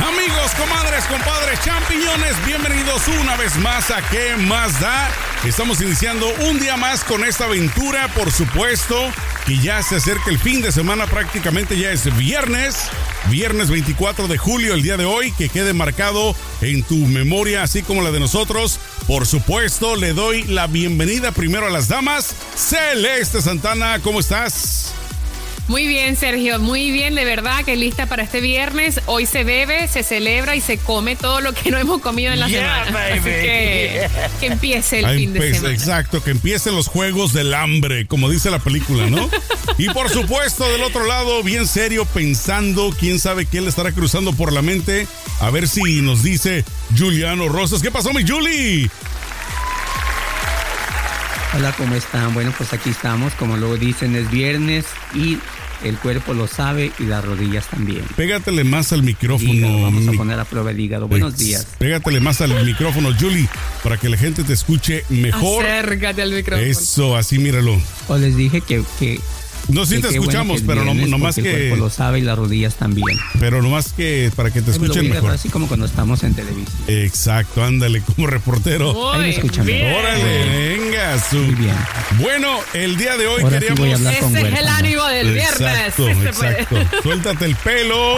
Amigos, comadres, compadres, champiñones, bienvenidos una vez más a ¿Qué más da? Estamos iniciando un día más con esta aventura, por supuesto, que ya se acerca el fin de semana, prácticamente ya es viernes, viernes 24 de julio, el día de hoy, que quede marcado en tu memoria, así como la de nosotros. Por supuesto, le doy la bienvenida primero a las damas. Celeste Santana, ¿cómo estás? Muy bien, Sergio, muy bien, de verdad que lista para este viernes. Hoy se bebe, se celebra y se come todo lo que no hemos comido en la semana. Así que que empiece el Ah, fin de semana. Exacto, que empiecen los juegos del hambre, como dice la película, ¿no? y por supuesto, del otro lado, bien serio, pensando, quién sabe qué le estará cruzando por la mente. A ver si nos dice Juliano Rosas. ¿Qué pasó, mi Julie? Hola, ¿cómo están? Bueno, pues aquí estamos, como lo dicen, es viernes y el cuerpo lo sabe y las rodillas también. Pégatele más al micrófono. Hígado, vamos a poner a prueba el hígado. Buenos Ex- días. Pégatele más al micrófono, Julie, para que la gente te escuche mejor. Acércate al micrófono. Eso, así míralo. O les dije que... que No, sí que te bueno escuchamos, pero no, viernes nomás porque El que. cuerpo lo sabe y las rodillas también. Pero nomás que para que te me escuchen mejor. Así como cuando estamos en televisión. Exacto, ándale, como reportero. Ahí me escuchan. bien. Órale, venga, su. Muy bien. Bueno, el día de hoy Ahora sí queríamos. voy a hablar con Ese es el ánimo del viernes. Exacto, Sí puede. exacto. Suéltate el pelo.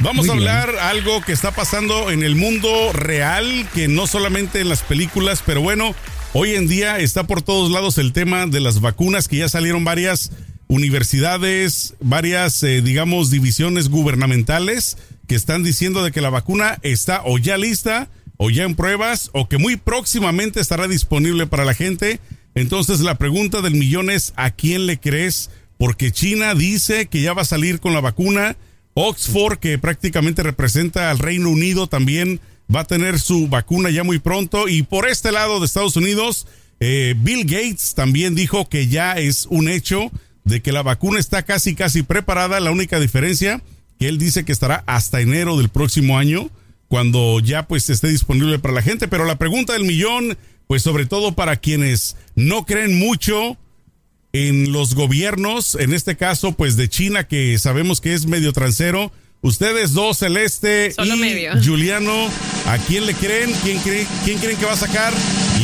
Vamos Muy a bien. hablar algo que está pasando en el mundo real, que no solamente en las películas, pero bueno, hoy en día está por todos lados el tema de las vacunas, que ya salieron varias universidades, varias, eh, digamos, divisiones gubernamentales que están diciendo de que la vacuna está o ya lista o ya en pruebas o que muy próximamente estará disponible para la gente. Entonces la pregunta del millón es, ¿a quién le crees? Porque China dice que ya va a salir con la vacuna. Oxford, que prácticamente representa al Reino Unido, también va a tener su vacuna ya muy pronto. Y por este lado de Estados Unidos, eh, Bill Gates también dijo que ya es un hecho de que la vacuna está casi, casi preparada. La única diferencia que él dice que estará hasta enero del próximo año, cuando ya pues esté disponible para la gente. Pero la pregunta del millón, pues sobre todo para quienes no creen mucho en los gobiernos, en este caso pues de China, que sabemos que es medio transero. Ustedes dos, Celeste Solo y medio. Juliano, ¿a quién le creen? ¿Quién, cree, ¿Quién creen que va a sacar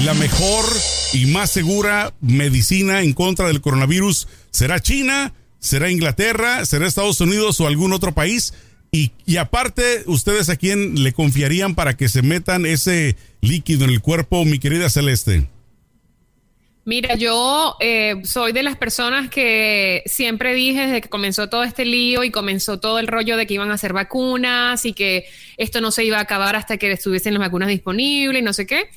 la mejor y más segura medicina en contra del coronavirus? ¿Será China? ¿Será Inglaterra? ¿Será Estados Unidos o algún otro país? Y, y aparte, ¿ustedes a quién le confiarían para que se metan ese líquido en el cuerpo, mi querida Celeste? Mira, yo eh, soy de las personas que siempre dije desde que comenzó todo este lío y comenzó todo el rollo de que iban a hacer vacunas y que esto no se iba a acabar hasta que estuviesen las vacunas disponibles y no sé qué.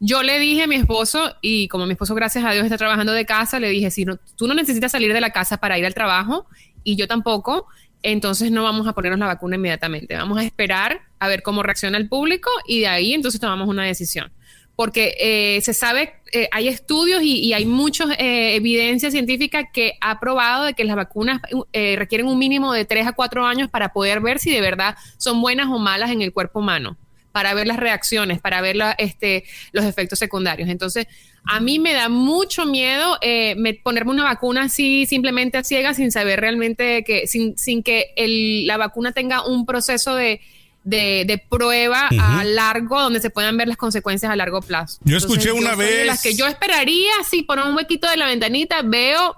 Yo le dije a mi esposo, y como mi esposo, gracias a Dios, está trabajando de casa, le dije, si no, tú no necesitas salir de la casa para ir al trabajo y yo tampoco, entonces no vamos a ponernos la vacuna inmediatamente. Vamos a esperar a ver cómo reacciona el público y de ahí entonces tomamos una decisión porque eh, se sabe, eh, hay estudios y, y hay mucha evidencia científica que ha probado de que las vacunas eh, requieren un mínimo de 3 a 4 años para poder ver si de verdad son buenas o malas en el cuerpo humano, para ver las reacciones, para ver la, este, los efectos secundarios. Entonces, a mí me da mucho miedo eh, me- ponerme una vacuna así, simplemente a ciegas, sin saber realmente que, sin, sin que el- la vacuna tenga un proceso de de, de prueba a largo donde se puedan ver las consecuencias a largo plazo. Yo escuché una vez- las que yo esperaría, sí, poner un huequito de la ventanita, veo,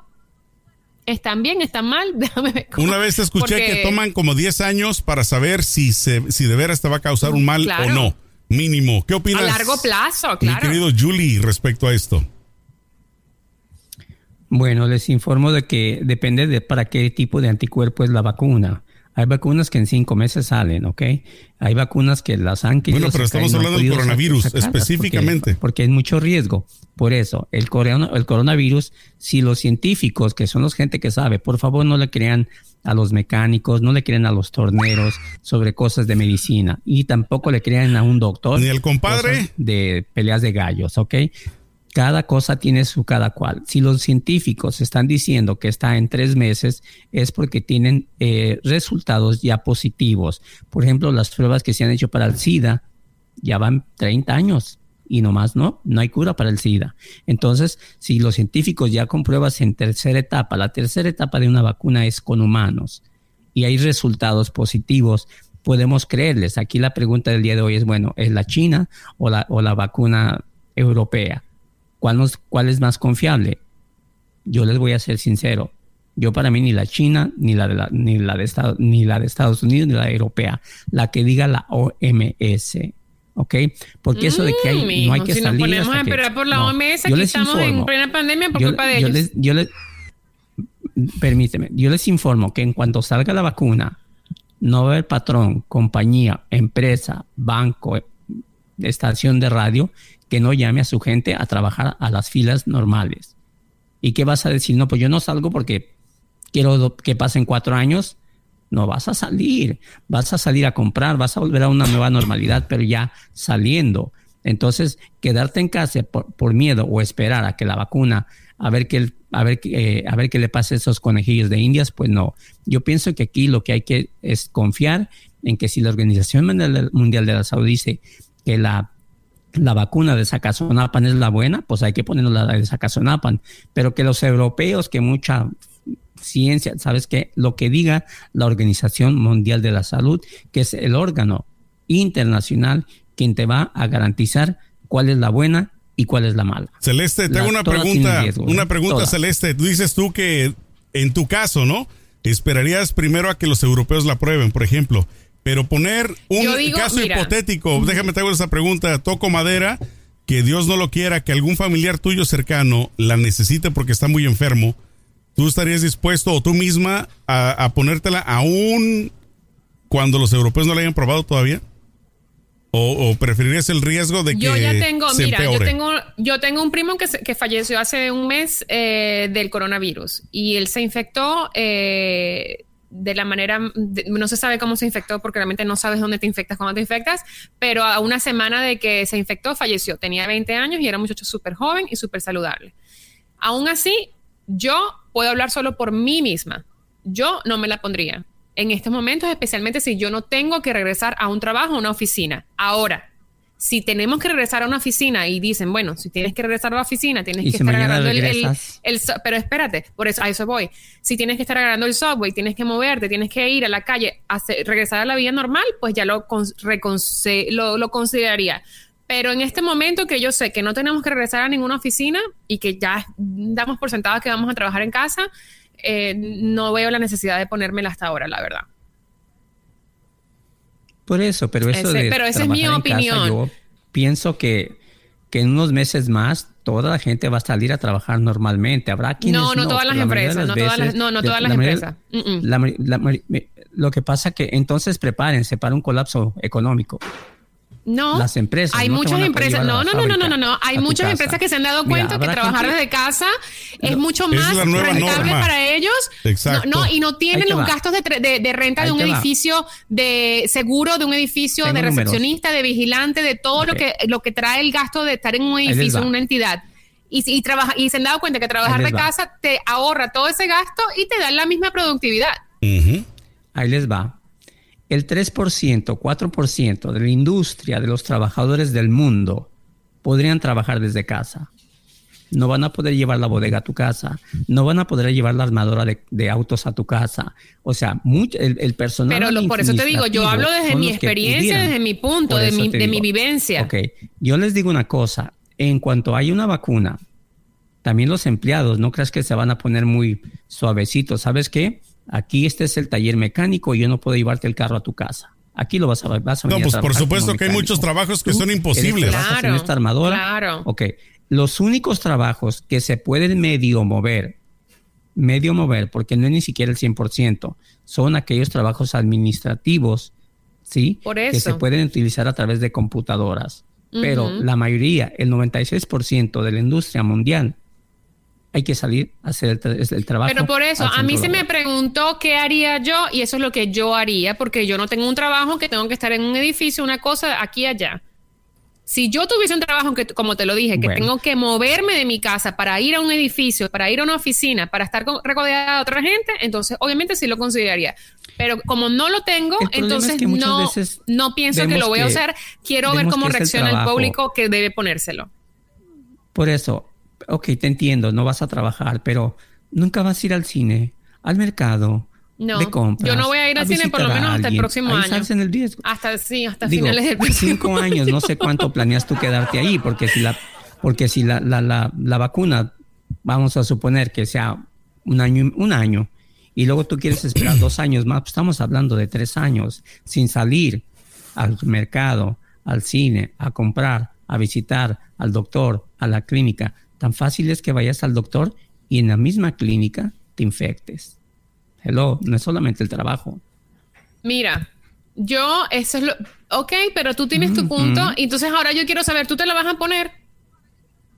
están bien, están mal, déjame ver. cómo- Una vez te escuché porque- que toman como 10 años para saber si, se, si de veras te va a causar un mal Claro. o no. Mínimo. ¿Qué opinas? A largo plazo, Mi claro. querido Julie, respecto a esto. Bueno, les informo de que depende de para qué tipo de anticuerpo es la vacuna. Hay vacunas que en cinco meses salen, ¿ok? Hay vacunas que las han Bueno, pero estamos hablando del coronavirus específicamente. Porque, hay mucho riesgo. Por eso, el, el coronavirus, si los científicos, que son los gente que sabe, por favor no le crean a los mecánicos, no le crean a los torneros sobre cosas de medicina y tampoco le crean a un doctor. Ni el compadre. De peleas de gallos, ¿ok? Cada cosa tiene su cada cual. Si los científicos están diciendo que está en tres meses, es porque tienen eh, resultados ya positivos. Por ejemplo, las pruebas que se han hecho para el SIDA ya van 30 años y nomás no, no hay cura para el SIDA. Entonces, si los científicos ya con pruebas en tercera etapa, la tercera etapa de una vacuna es con humanos y hay resultados positivos, podemos creerles. Aquí la pregunta del día de hoy es, bueno, ¿es la China o la, o la vacuna europea? ¿Cuál, es más confiable? Yo les voy a ser sincero. Yo para mí ni la China, ni la de, ni la de, ni la de Estados Unidos, ni la europea. La que diga la OMS. ¿ok? Porque eso de que hay, no hay que si salir. Nos ponemos a esperar por la OMS, aquí estamos en plena pandemia por culpa de ellos. yo les, permíteme, yo les informo que en cuanto salga la vacuna, no va a haber patrón, compañía, empresa, banco, estación de radio que no llame a su gente a trabajar a las filas normales. ¿Y qué vas a decir? No, pues yo no salgo porque quiero que pasen cuatro años. No vas a salir, vas a salir a comprar, vas a volver a una nueva normalidad, pero ya saliendo. Entonces, quedarte en casa por, miedo o esperar a que la vacuna, a ver qué, a ver, eh, a ver qué le pase a esos conejillos de indias, pues no. Yo pienso que aquí lo que hay que es confiar en que si la Organización Mundial de la Salud dice que la la vacuna de Sacazonapan es la buena, pues hay que ponernos la de Sacazonapan. Pero que los europeos, que mucha ciencia, ¿sabes qué? Lo que diga la Organización Mundial de la Salud, que es el órgano internacional quien te va a garantizar cuál es la buena y cuál es la mala. Celeste, tengo una pregunta, una pregunta Celeste. Tú dices tú que en tu caso, ¿no? Esperarías primero a que los europeos la prueben, por ejemplo. Pero poner un caso hipotético, déjame te hago esa pregunta, toco madera, que Dios no lo quiera, que algún familiar tuyo cercano la necesite porque está muy enfermo, ¿tú estarías dispuesto o tú misma a, ponértela aún cuando los europeos no la hayan probado todavía? O, preferirías el riesgo de que yo ya tengo mira yo tengo yo tengo un primo que, que falleció hace un mes eh, del coronavirus y él se infectó eh, de la manera, no se sabe cómo se infectó porque realmente no sabes dónde te infectas, cuando te infectas, pero a una semana de que se infectó falleció. Tenía 20 años y era un muchacho súper joven y súper saludable. Aún así, yo puedo hablar solo por mí misma. Yo no me la pondría. En estos momentos, especialmente si yo no tengo que regresar a un trabajo, a una oficina. Ahora, si tenemos que regresar a una oficina y dicen, bueno, si tienes que regresar a la oficina, tienes que estar agarrando el, el, Pero espérate, por eso, a eso voy. Si tienes que estar agarrando el subway, tienes que moverte, tienes que ir a la calle, regresar a la vida normal, pues ya lo, lo, lo consideraría. Pero en este momento que yo sé que no tenemos que regresar a ninguna oficina y que ya damos por sentado que vamos a trabajar en casa, eh, no veo la necesidad de ponérmela hasta ahora, la verdad. Por eso, pero eso de Pero esa es mi opinión. yo pienso que, que en unos meses más toda la gente va a salir a trabajar normalmente. Habrá quienes no, no, todas las empresas, no, todas las, no, no todas las empresas. lo que pasa que entonces prepárense para un colapso económico. No. Las empresas. Hay muchas empresas. No, no, no, no, no, no, Hay muchas empresas que se han dado cuenta que trabajar desde casa es mucho más rentable para ellos. Exacto. No, y no tienen los gastos de, de, renta de un edificio, de seguro, de un edificio, de recepcionista, de vigilante, de todo lo que lo que trae el gasto de estar en un edificio, en una entidad. Y, y, trabaja, y se han dado cuenta que trabajar de casa te ahorra todo ese gasto y te da la misma productividad. Ahí les va el 3%, 4% de la industria de los trabajadores del mundo podrían trabajar desde casa. No van a poder llevar la bodega a tu casa, no van a poder llevar la armadora de, autos a tu casa. O sea, el, personal. Pero por eso te digo, yo hablo desde mi experiencia, desde mi punto, de mi, de mi vivencia. Ok, yo les digo una cosa: en cuanto hay una vacuna, también los empleados, no creas que se van a poner muy suavecitos. ¿Sabes qué? Aquí este es el taller mecánico y yo no puedo llevarte el carro a tu casa. Aquí lo vas a, vas a No, pues por supuesto que hay muchos trabajos que son imposibles. Claro, en esta armadora. Claro. Ok. Los únicos trabajos que se pueden medio mover medio mover, porque no es ni siquiera el 100%, son aquellos trabajos administrativos, ¿sí? Por Que se eso. pueden utilizar a través de computadoras. Pero la mayoría, el 96% de la industria mundial, hay que salir a hacer el, tra- el trabajo. Pero por eso, a mí se me preguntó qué haría yo y eso es lo que yo haría porque yo no tengo un trabajo que tengo que estar en un edificio, una cosa aquí y allá. Si yo tuviese un trabajo que, como te lo dije, que Bueno. tengo que moverme de mi casa para ir a un edificio, para ir a una oficina, para estar con- rodeada de otra gente, entonces obviamente sí lo consideraría. Pero como no lo tengo, El entonces es que muchas no, veces no pienso que lo voy a usar. Quiero ver cómo el reacciona el, público que debe ponérselo. Por eso, ok, te entiendo, no vas a trabajar, pero nunca vas a ir al cine, al mercado, No, de compras. yo no voy a ir al cine por lo menos hasta el próximo a año. en el riesgo. Hasta sí, hasta Digo, finales del próximo cinco años, no sé cuánto planeas tú quedarte ahí, porque si la, porque si la, la, la, la vacuna, vamos a suponer que sea un año, un año, y luego tú quieres esperar dos años más, pues estamos hablando de tres años sin salir al mercado, al cine, a comprar, a visitar al doctor, a la clínica. Tan fácil es que vayas al doctor y en la misma clínica te infectes. Hello, no es solamente el trabajo. Mira, yo, eso es lo. Ok, pero tú tienes tu punto. Y entonces ahora yo quiero saber, ¿tú te la vas a poner?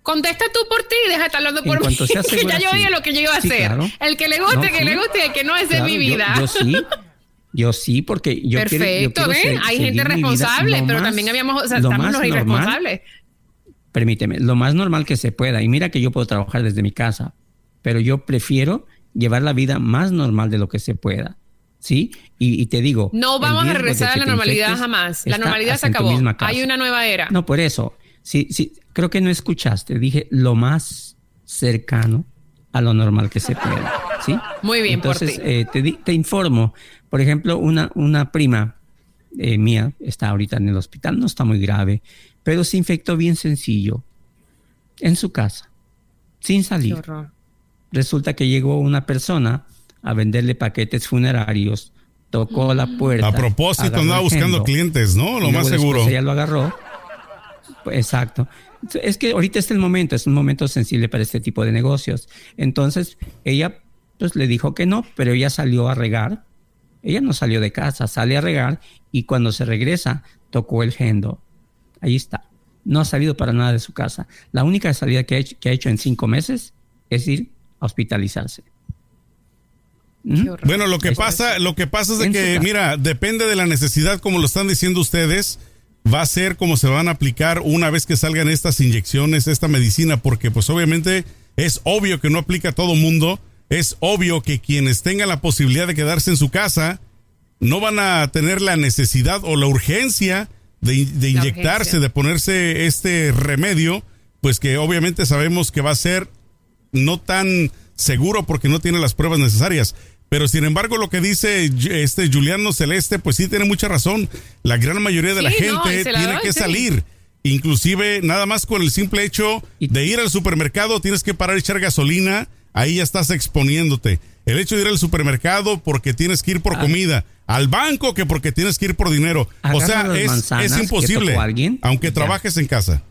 Contesta tú por ti y deja de estar hablando En por mí. que ya yo sí. lo que yo iba a Sí, hacer. claro. El que le guste, No, que sí. le guste, el que no, Claro, es mi yo- vida. Yo, sí, yo sí, porque yo quiero- yo Perfecto, quiero ¿ven? Hay gente mi responsable, pero más- también habíamos, o sea, lo estamos los normal, irresponsables. Permíteme, lo más normal que se pueda. Y mira que yo puedo trabajar desde mi casa, pero yo prefiero llevar la vida más normal de lo que se pueda. ¿Sí? Y, y te digo. No vamos a regresar a la normalidad jamás. La normalidad se acabó. Hay una nueva era. No, por eso. Sí, sí, creo que no escuchaste. Dije lo más cercano a lo normal que se pueda. ¿Sí? Muy bien, por Entonces, ti. eh, te, te informo. Por ejemplo, una, una prima eh, mía está ahorita en el hospital, no está muy grave, pero se infectó bien sencillo en su casa, sin Qué salir. horror. Resulta que llegó una persona a venderle paquetes funerarios, tocó la puerta. A propósito, andaba buscando clientes, ¿no? Lo más seguro. Ella lo agarró. Exacto. Es que ahorita es el momento, es un momento sensible para este tipo de negocios. Entonces, ella pues le dijo que no, pero ella salió a regar. Ella no salió de casa, sale a regar y cuando se regresa tocó el gendo. Ahí está. No ha salido para nada de su casa. La única salida que ha hecho, que ha hecho en cinco meses es ir a hospitalizarse. ¿Mm? Bueno, lo que pasa, lo que pasa es de que, mira, depende de la necesidad, como lo están diciendo ustedes, va a ser como se van a aplicar una vez que salgan estas inyecciones, esta medicina, porque pues obviamente es obvio que no aplica a todo mundo, es obvio que quienes tengan la posibilidad de quedarse en su casa no van a tener la necesidad o la urgencia de, inyectarse, de ponerse este remedio, pues que obviamente sabemos que va a ser no tan seguro porque no tiene las pruebas necesarias. Pero sin embargo, lo que dice este Juliano Celeste, pues sí tiene mucha razón. La gran mayoría de la Sí, gente la tiene doy, que sí. salir. Inclusive, nada más con el simple hecho de ir al supermercado, tienes que parar y echar gasolina, ahí ya estás exponiéndote. El hecho de ir al supermercado porque tienes que ir por Ah. comida, al banco que porque tienes que ir por dinero. o sea, es, manzanas es que imposible, alguien aunque ya. trabajes en casa.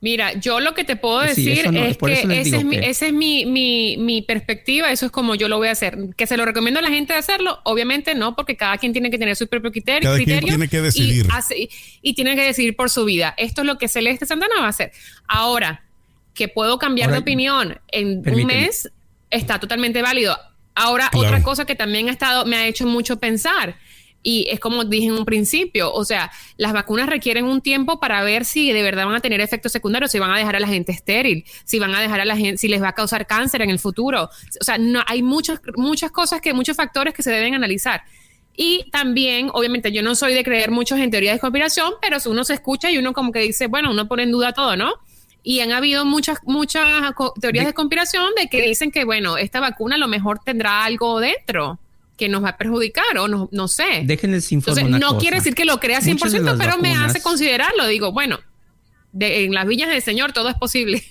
Mira, yo lo que te puedo decir no- es que esa es, mi, que- esa es mi, mi, mi perspectiva, eso es como yo lo voy a hacer. Que se lo recomiendo a la gente de hacerlo, obviamente no, porque cada quien tiene que tener su propio criterio. Cada quien tiene que decidir. Y, hace- y tiene que decidir por su vida. Esto es lo que Celeste Santana va a hacer. Ahora, que puedo cambiar Ahora, de opinión en un mes, está totalmente válido. Ahora, Claro. otra cosa que también ha estado, me ha hecho mucho pensar. Y es como dije en un principio, o sea, las vacunas requieren un tiempo para ver si de verdad van a tener efectos secundarios, si van a dejar a la gente estéril, si van a dejar a la gente, si les va a causar cáncer en el futuro. O sea, no, hay muchas, muchas cosas que, muchos factores que se deben analizar. Y también, obviamente, yo no soy de creer mucho en teorías de conspiración, pero uno se escucha y uno como que dice, bueno, uno pone en duda todo, ¿no? Y han habido muchas, muchas teorías De- conspiración de que dicen que, bueno, esta vacuna a lo mejor tendrá algo dentro que nos va a perjudicar o no, no sé. Déjenles informar Entonces, no cosa. quiere decir que lo crea 100%, Muchas de las pero me hace considerarlo. Digo, bueno, de- en las villas del Señor todo es posible.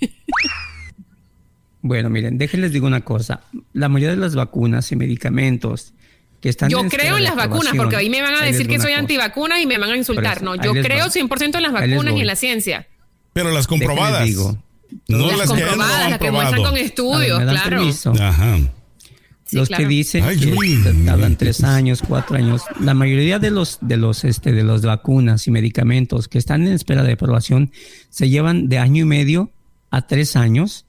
Bueno, miren, déjenles digo una cosa. La mayoría de las vacunas y medicamentos que están Yo en creo en las vacunas, porque ahí me van a Ahí decir que soy antivacuna y me van a insultar. Eso, no, yo creo voy. 100% en las vacunas y en la ciencia. Pero las comprobadas. digo, No las, las que no comprobadas, las que muestran con estudios, ver, ¿me dan claro. permiso? Ajá. Sí, los claro. que dicen Ay, que tardan tres años, cuatro años, la mayoría de los de los este de los vacunas y medicamentos que están en espera de aprobación se llevan de año y medio a tres años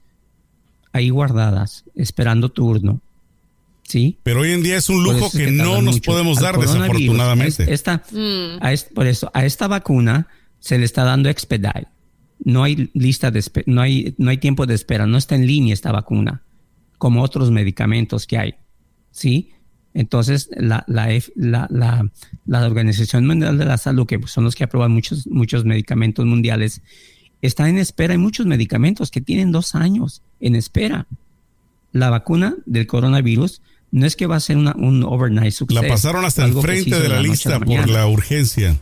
ahí guardadas, esperando turno. ¿Sí? Pero hoy en día es un lujo es que, que no nos mucho. podemos Al dar, desafortunadamente. a Esta, Mm. a es- por eso, a esta vacuna se le está dando expedite. No hay lista de no hay, no hay tiempo de espera, no está en línea esta vacuna, como otros medicamentos que hay. ¿Sí? Entonces, la, la, la, la, Organización Mundial de la Salud, que son los que aprueban muchos, muchos medicamentos mundiales, está en espera. Hay muchos medicamentos que tienen dos años en espera. La vacuna del coronavirus no es que va a ser una, un overnight success. La pasaron hasta el frente de la lista por la urgencia.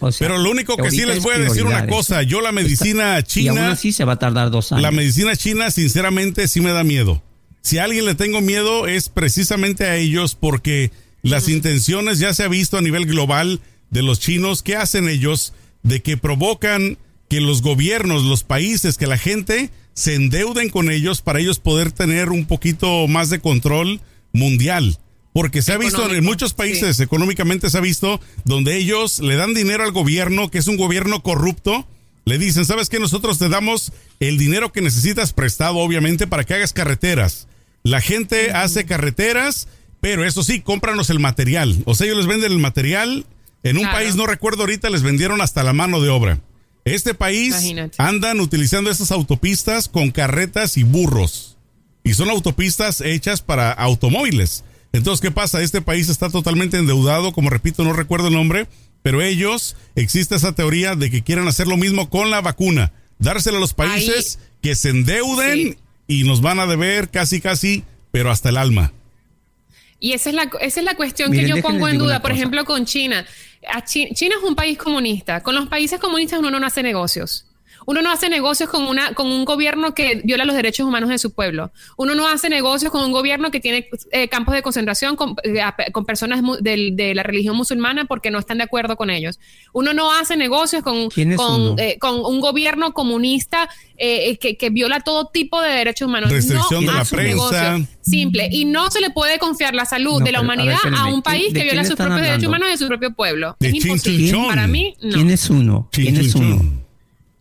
O sea, Pero lo único que sí les es voy a decir una cosa, yo la medicina Y aún china, así se va a tardar dos años. la medicina china sinceramente sí me da miedo. Si a alguien le tengo miedo es precisamente a ellos porque las intenciones ya se ha visto a nivel global de los chinos, ¿qué hacen ellos? De que provocan que los gobiernos, los países, que la gente se endeuden con ellos para ellos poder tener un poquito más de control mundial. Porque se ha visto en muchos países, económicamente se ha visto, donde ellos le dan dinero al gobierno, que es un gobierno corrupto, le dicen, ¿sabes qué? Nosotros te damos el dinero que necesitas prestado, obviamente, para que hagas carreteras. La gente hace carreteras, pero eso sí, cómpranos el material. O sea, ellos les venden el material. En un Claro. país, no recuerdo ahorita, les vendieron hasta la mano de obra. Este país Imagínate. andan utilizando esas autopistas con carretas y burros. Y son autopistas hechas para automóviles. Entonces, ¿qué pasa? Este país está totalmente endeudado, como repito, no recuerdo el nombre, pero ellos, existe esa teoría de que quieren hacer lo mismo con la vacuna, dársela a los países que se endeuden Sí. y nos van a deber casi, casi, pero hasta el alma. Y esa es la, esa es la cuestión Miren, que yo pongo en duda, por ejemplo, con China. A Chi- China es un país comunista. Con los países comunistas uno no hace negocios. Uno no hace negocios con, una, con un gobierno que viola los derechos humanos de su pueblo. Uno no hace negocios con un gobierno que tiene eh, campos de concentración con, eh, a- con personas mu- del- de, la religión musulmana porque no están de acuerdo con ellos. Uno no hace negocios con, ¿Quién es con, uno? eh, con un gobierno comunista eh, que, que viola todo tipo de derechos humanos. Restricción no de la hace un prensa. negocio simple. Y no se le puede confiar la salud No, de la pero, a ver, humanidad a, un ¿quién- país de que viola sus propios derechos humanos de su propio pueblo. De es imposible. Para mí, no. ¿Quién es uno? ¿Quién es uno?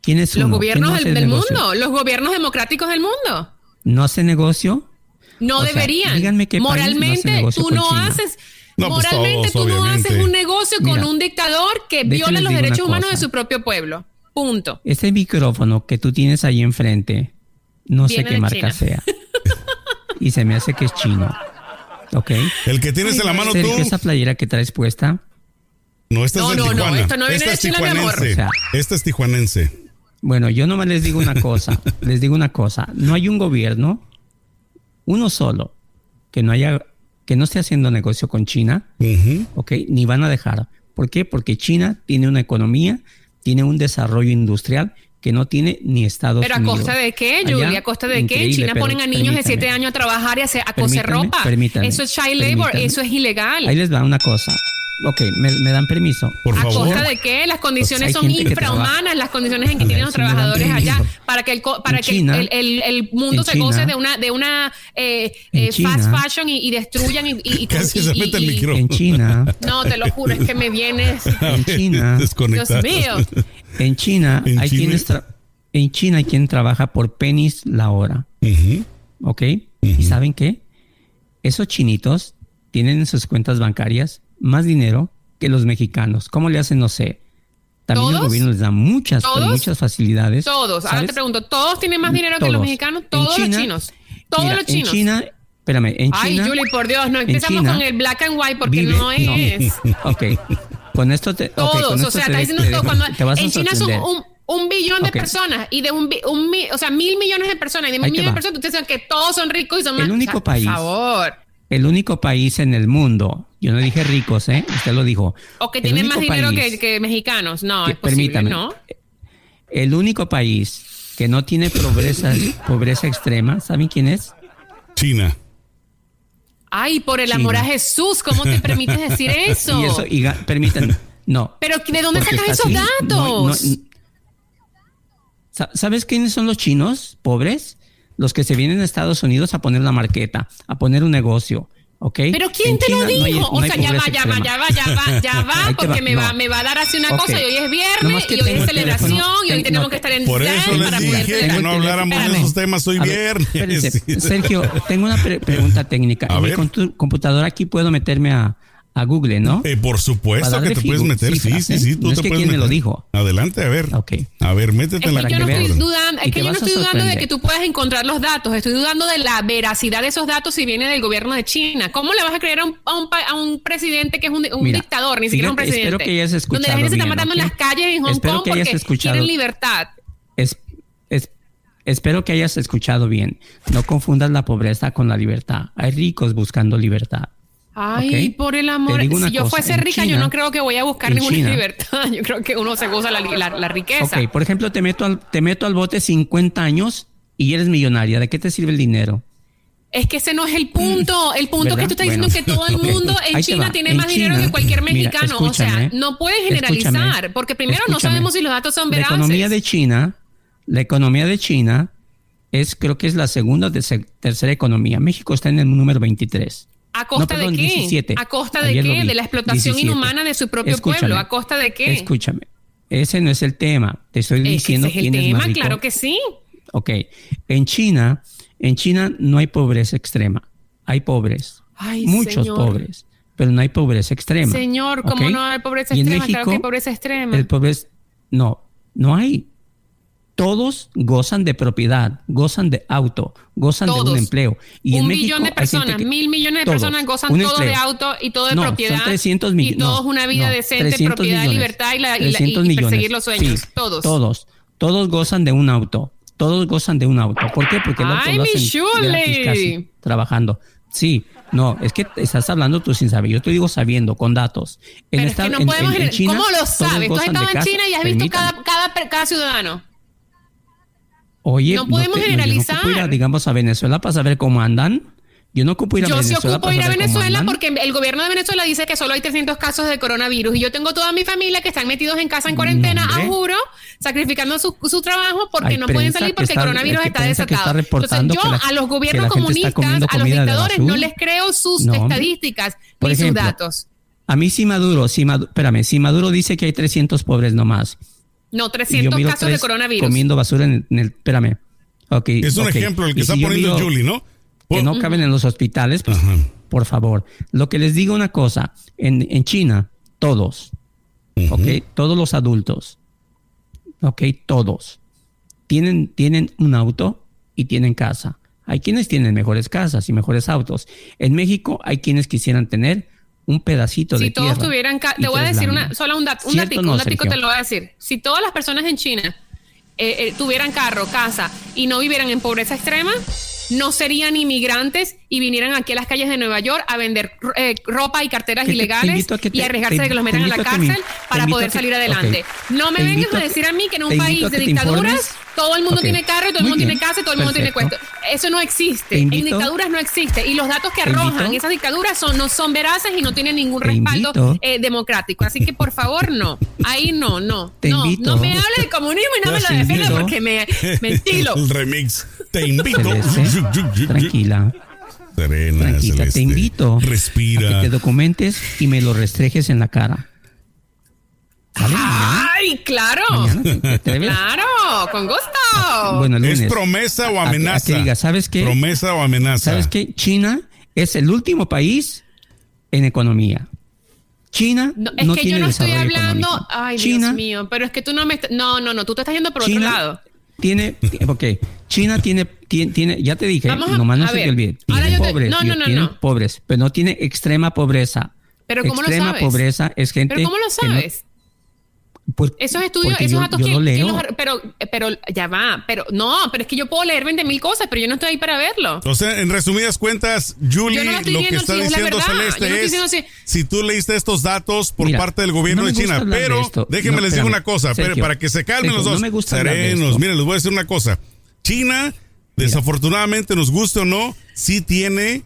¿Quién es Los uno? gobiernos ¿Quién no del, mundo, los gobiernos democráticos del mundo. ¿No hace negocio? No O sea, deberían. díganme qué país no hace Moralmente, negocio tú no China. haces. No, pues moralmente, todos, tú no obviamente. haces un negocio con Mira, un dictador que viola los derechos humanos de su propio pueblo. Punto. Ese micrófono que tú tienes ahí enfrente, no sé qué marca China. sea. y se me hace que es chino. ¿Ok? El que tienes en la mano tú, esa playera que traes puesta, no, esta No, es de no, no, Tijuana. esto no viene esta de es China, mi amor. tijuanense. O sea, esta es tijuanense. Bueno, yo nomás les digo una cosa, les digo una cosa, no hay un gobierno, uno solo, que no haya, que no esté haciendo negocio con China, Ujú. ¿ok? Ni van a dejar. ¿Por qué? Porque China tiene una economía, tiene un desarrollo industrial que no tiene ni Estados Pero a Unidos. costa de qué, Julia, a costa de qué. China pero ponen a niños de 7 permítame. años a trabajar y a, hacer- a coser Permítame, ropa. permítame, eso es child labor, eso es ilegal. Ahí les va una cosa. Ok, me, me dan permiso. Por ¿A favor. costa de qué? Las condiciones Pues hay son infrahumanas, las condiciones en que tienen los trabajadores allá, para que el, co- para En que China- el, el- el mundo se goce de una, de una eh, eh, fast fashion y, y destruyan y, y- y- Casi y- se y- mete el micrófono. En China, No, te lo juro, es que me vienes. en China, Dios mío. en China, En hay China. quienes en China hay quien trabaja por pennies la hora. ¿Ok? ¿Y saben qué? Esos chinitos tienen en sus cuentas bancarias más dinero que los mexicanos. ¿Cómo le hacen? No sé. También el ¿Todos? gobierno les da muchas, muchas facilidades. Todos. Ahora ¿sabes? te pregunto, ¿todos tienen más dinero que los mexicanos? Todos China- los chinos. Todos Mira, los chinos. En China, espérame, en Ay, China. Julie, por Dios, no empezamos China con el black and white porque vive- no es. ok. Con esto te. Todos, con o sea, está diciendo todo. Cuando te vas a en China son un, un billón de personas y de un, un o sea, mil millones de personas y de mil millones de personas, ustedes dicen que todos son ricos y son El más- único o sea, país. Por favor. El único país en el mundo, yo no dije ricos, ¿eh? Usted lo dijo. O que tienen más dinero que, que mexicanos. No, que- es posible, permítame. ¿no? El único país que no tiene pobreza, pobreza extrema, ¿saben quién es? China. Ay, por el China. amor a Jesús, ¿cómo te permites decir eso? Y eso, y permítanme, no. Pero ¿de dónde porque sacas esos así. datos? No, no, Sa- ¿Sabes quiénes son los chinos pobres? Los que se vienen a Estados Unidos a poner una marqueta, a poner un negocio. ¿Ok? Pero ¿quién En te lo China no hay- dijo? no o sea, ya va, ya va, ya va, ya va, ya va, porque va, me va, no. me va a dar así una Ok. cosa y hoy es viernes que y hoy es el celebración teléfono. y hoy Ten- tenemos no, que estar en Por eso para les poder dije que celebrar. no habláramos de esos temas hoy A ver, viernes. espérense. Sergio, tengo una pre- pregunta técnica. A en mi ver. contu- computadora aquí puedo meterme a, a Google, ¿no? Eh, por supuesto que te puedes meter, cifras, sí, ¿eh? sí, sí, tú No es te que puedes quién me lo dijo. Adelante, a ver. Ok. A ver, métete Es en la que yo no que estoy dudando, es que yo no estoy dudando de que tú puedas encontrar los datos, estoy dudando de la veracidad de esos datos si viene del gobierno de China. ¿Cómo le vas a creer a un, a un, pa- a un presidente que es un, un Mira, dictador, ni siquiera un presidente? espero que hayas Donde la escuchado gente se está matando en las calles en Hong Espero Kong que hayas porque escuchado. quieren libertad. Es, es- espero que hayas escuchado bien. No confundas la pobreza con la libertad. Hay ricos buscando libertad. Ay, por el amor. Si yo cosa, fuese rica, yo no creo que voy a buscar ninguna China- libertad. Yo creo que uno se goza la, la- la riqueza. Ok, por ejemplo, te meto, al, te meto al bote 50 años y eres millonaria. ¿De qué te sirve el dinero? Es que ese no es el punto. El punto ¿Verdad? que tú estás Bueno. diciendo que todo el mundo en China tiene En más dinero que cualquier Mira, mexicano. o sea, no puedes generalizar. porque primero no sabemos si los datos son La veraces. economía de China, la economía de China es, creo que es la segunda o terce- tercera economía. México está en el número 23. ¿A costa No, perdón, de qué? 17. ¿A costa de Ayer qué? De la explotación 17. inhumana de su propio Escúchame, pueblo. ¿A costa de qué? Escúchame. Ese no es el tema. Te estoy Es que diciendo ese es el quién es más tema, rico. claro que sí. Ok. En China, en China no hay pobreza extrema. Hay pobres. Ay, muchos señor. pobres. Pero no hay pobreza extrema. Señor, ¿cómo no hay pobreza Y en extrema? claro que hay pobreza extrema. El pobreza. No, no hay. Todos gozan de propiedad, gozan de auto, gozan de Todos. un empleo. Y en un México billón de personas, que- mil millones de todos, personas gozan un todos de auto y todo de No, propiedad. Son 300 y todos una vida decente, 300 propiedad, millones. libertad y, la, y, la- y 300 millones. perseguir los sueños. Sí, todos. Todos. Todos gozan de un auto. Todos gozan de un auto. ¿Por qué? Porque el auto Ay, lo hacen gratis casi, trabajando. Sí, no, es que estás hablando tú sin saber. Yo te digo sabiendo, con datos. En Pero esta- es que no en- podemos... en- en China, ¿Cómo lo sabes? Tú has estado de en. China y has visto cada, cada, cada ciudadano. Oye, No podemos te- yo generalizar. No ocupo ir a, digamos, a Venezuela para saber cómo andan. Yo no ocupo ir a Yo sí Venezuela ocupo ir a Venezuela porque el gobierno de Venezuela dice que solo hay 300 casos de coronavirus y yo tengo toda mi familia que están metidos en casa en cuarentena, No, a juro, sacrificando su, su trabajo porque Hay no pueden salir que porque el coronavirus está desatado. Entonces yo la- a los gobiernos comunistas, a los dictadores, no les creo sus No, estadísticas Por ni sus datos. A mí si Maduro, si Maduro, espérame, si Maduro dice que hay 300 pobres nomás. No, y yo 300 miro casos de coronavirus. Comiendo basura en el, en el- espérame. Ok, Es un ejemplo el que Y está si poniendo Julie, ¿no? Que no caben en los hospitales, pues, Ajá. por favor. Lo que les digo una cosa, en, en China, todos, ok, todos los adultos, ok, todos, tienen, tienen un auto y tienen casa. Hay quienes tienen mejores casas y mejores autos. En México hay quienes quisieran tener un pedacito de Si todos tierra tuvieran, ca- y te voy a decir una, solo un, dat- un ¿Cierto datico, no, un datico te lo voy a decir. Si todas las personas en China eh, eh, tuvieran carro, casa y no vivieran en pobreza extrema, no serían inmigrantes y vinieran aquí a las calles de Nueva York a vender eh, ropa y carteras Que te- te ilegales te- y arriesgarse de que los metan la a me- cárcel para poder que- salir adelante. No me vengas a decir a mí que en un país de dictaduras. Todo el mundo tiene carro y todo el mundo tiene casa y todo el mundo tiene cuesto. Eso no existe. Te En dictaduras no existe. Y los datos que arrojan esas dictaduras son, no son veraces y no tienen ningún Te respaldo invito- eh, democrático. Así que por favor, no. Ahí no, no. Te no, invito- no me hable de comunismo y no me lo defienda porque me, me estilo. El remix. Te invito. Tranquila, Serena, tranquila. Celeste. Te invito Respira. a que te documentes y me lo restrejes en la cara. ¡Ay, claro! ¡Claro! ¡Con gusto! Bueno, ¿Es promesa o A que- a que amenaza? diga, ¿sabes qué? Promesa o amenaza. ¿Sabes qué? China es el último país en economía. China No, no, es que tiene yo no estoy desarrollo hablando. económico. Ay, China Dios mío. Pero es que tú no me. No, no, no. Tú te estás yendo por otro lado. tiene, ok, China tiene, tiene, tiene- ya te dije, Vamos a- nomás no a se ver, te olvide, ahora tiene yo te- pobres, no, no, no, no. pobres, pero no tiene extrema pobreza. Pero ¿cómo lo extrema sabes? pobreza es gente ¿Pero cómo lo que no- sabes? Por- Esos estudios, esos yo- datos, yo ¿quién- lo quién leo. los- pero, pero ya va, pero no, pero es que yo puedo leer 20 mil cosas, pero yo no estoy ahí para verlo. O sea, en resumidas cuentas, Julie, no lo que está si diciendo no Celeste estoy es diciendo si- si tú leíste estos datos por Mira, parte del gobierno no de China. de Pero déjenme No, les digo una cosa, pero para que se calmen Sergio, los dos. no me gusta Serenos, miren, les voy a decir una cosa. China, desafortunadamente, nos guste o no, sí tiene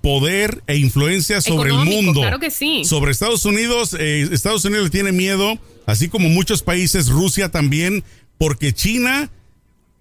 poder e influencia sobre el mundo. claro que sí. Sobre Estados Unidos, eh, Estados Unidos le tiene miedo, así como muchos países, Rusia también, porque China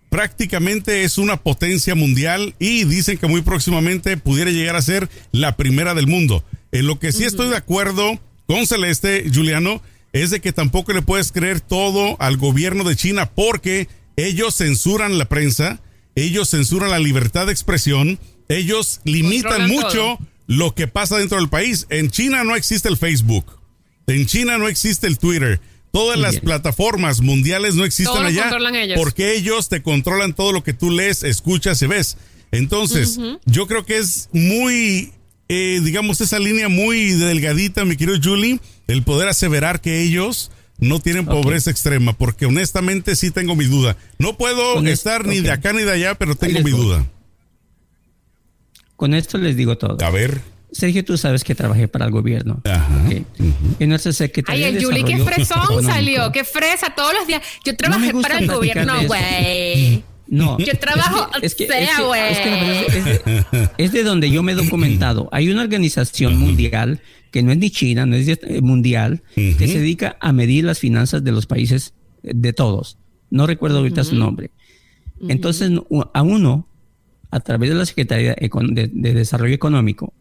prácticamente es una potencia mundial y dicen que muy próximamente pudiera llegar a ser la primera del mundo. En lo que sí estoy de acuerdo con Celeste, Juliano, es de que tampoco le puedes creer todo al gobierno de China porque ellos censuran la prensa, ellos censuran la libertad de expresión, ellos limitan Controlan mucho todo. lo que pasa dentro del país. En China no existe el Facebook, en China no existe el Twitter. Todas Muy las bien. plataformas mundiales no existen Todo allá controlan ellos. porque ellos te controlan todo lo que tú lees, escuchas y ves. Entonces, yo creo que es muy, eh, digamos, esa línea muy delgadita, mi querido Julie, el poder aseverar que ellos no tienen pobreza extrema, porque honestamente sí tengo mi duda. No puedo Con estar esto, ni de acá ni de allá, pero tengo mi voy. duda. Con esto les digo todo. A ver. Sergio, tú sabes que trabajé para el gobierno. Ajá. Ok. En nuestra Secretaría Ay, el Yuli, qué fresón Económico- salió, qué fresa todos los días. Yo trabajé para el gobierno, güey. No. Yo trabajo, es que, es que- sea, es que- güey. es que de, es de donde yo me he documentado. Hay una organización mundial que no es ni China, no es de- eh, mundial, que se dedica a medir las finanzas de los países eh, de todos. No recuerdo ahorita su nombre. Entonces, a uno, a través de la Secretaría de Desarrollo Económico,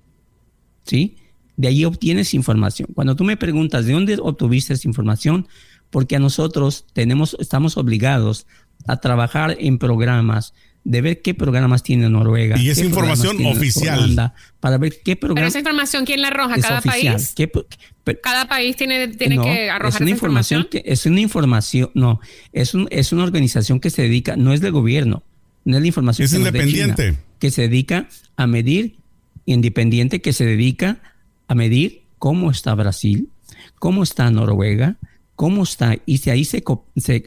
¿sí? De ahí obtienes información. Cuando tú me preguntas de dónde obtuviste esa información, porque a nosotros tenemos, estamos obligados a trabajar en programas, de ver qué programas tiene Noruega. Y es programas información oficial. Holanda, para ver qué Pero programa esa información, ¿quién la arroja? ¿Cada oficial. país? ¿Qué pro- pero- Cada país tiene, tiene no, que arrojar es una esa información. que es una información, no, es un, es una organización que se dedica, no es del gobierno, no es la información Es que independiente. China, que se dedica a medir, independiente, que se dedica a medir cómo está Brasil, cómo está Noruega, cómo está, y si ahí se,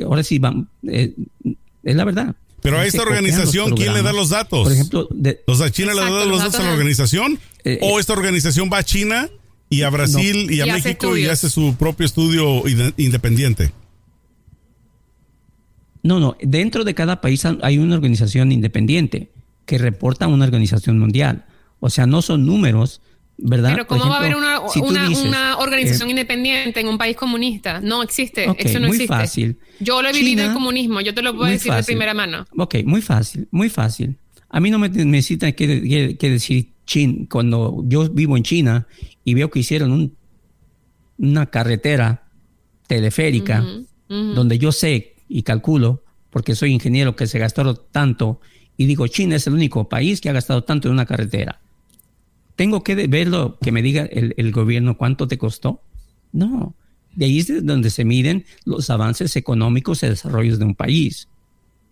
ahora sí van, eh, es la verdad. Pero a esta organización, ¿quién le da los datos? Por ejemplo, de, O sea, China le da los datos a la organización Eh, o eh, esta organización va a China y a Brasil y a Y hace México y hace su propio estudio independiente. No, no. Dentro de cada país hay una organización independiente que reporta a una organización mundial. O sea, no son números, ¿verdad? Pero ¿cómo va a haber una, si una, dices, una organización eh, independiente en un país comunista? No existe. Eso no muy existe. fácil. Yo lo he vivido en comunismo. Yo te lo puedo decir de primera mano. Ok, muy fácil, muy fácil. A mí no me necesitan que, que- que decir Chin. Cuando yo vivo en China y veo que hicieron un- una carretera teleférica donde yo sé y calculo, porque soy ingeniero, que se gastaron tanto y digo, China es el único país que ha gastado tanto en una carretera. ¿Tengo que verlo, que me diga el, gobierno cuánto te costó? No. De ahí es de donde se miden los avances económicos y desarrollos de un país.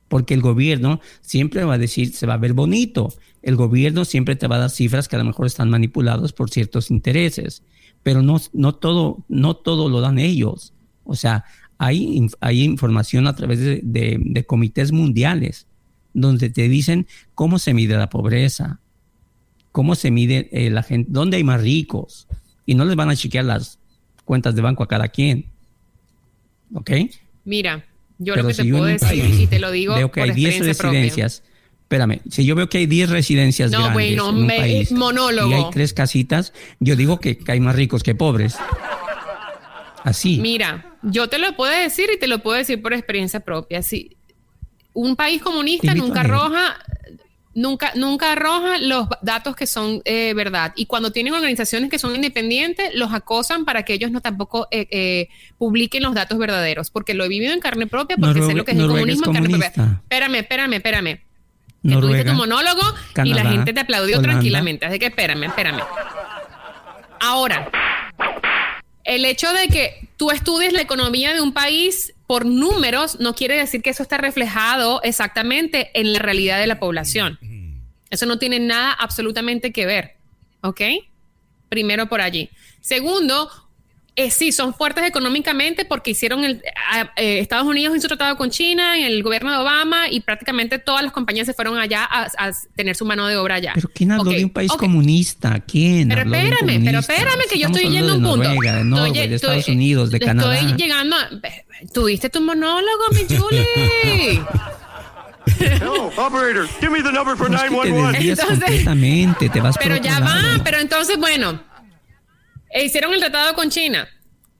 Porque el gobierno siempre va a decir, se va a ver bonito. El gobierno siempre te va a dar cifras que a lo mejor están manipuladas por ciertos intereses. Pero no, no, todo, no todo lo dan ellos. O sea, hay, hay información a través de comités mundiales donde te dicen cómo se mide la pobreza, cómo se mide eh, la gente, dónde hay más ricos. Y no les van a chequear las cuentas de banco a cada quien. ¿Ok? Mira, yo Pero lo que si te puedo decir, país y te lo digo veo que por hay 10 experiencia propia. residencias. Espérame, si yo veo que hay 10 residencias No, grandes güey, no, en un me- país monólogo. y hay tres casitas, yo digo que, que hay más ricos que pobres. Así. Mira, yo te lo puedo decir y te lo puedo decir por experiencia propia. Si un país comunista nunca a leer. arroja, nunca, nunca arroja los datos que son eh, verdad. Y cuando tienen organizaciones que son independientes, los acosan para que ellos no tampoco eh, eh, publiquen los datos verdaderos. Porque lo he vivido en carne propia, porque sé lo que es el comunismo en carne propia. Espérame, espérame, espérame. Que Noruega, tu monólogo y la gente te aplaudió Holanda. tranquilamente. Así que espérame, espérame. Ahora, el hecho de que tú estudies la economía de un país por números no quiere decir que eso está reflejado exactamente en la realidad de la población. Eso no tiene nada absolutamente que ver. ¿Ok? Primero por allí. Segundo, eh, sí, son fuertes económicamente porque hicieron el. eh, Estados Unidos hizo tratado con China en el gobierno de Obama y prácticamente todas las compañías se fueron allá a, a tener su mano de obra allá. Pero ¿quién habló de un país comunista? ¿Quién? Pero espérame, pero espérame, que yo estoy yendo a un punto. Noruega, de Estoy- de Estados estoy- Unidos, de Canadá. Estoy llegando a... Tuviste tu monólogo, mi Julie. Hello, operator. Give me the number for No, es que te 911. desvías Entonces- completamente, te vas por pero ya lado. va, pero entonces, bueno, eh, hicieron el tratado con China.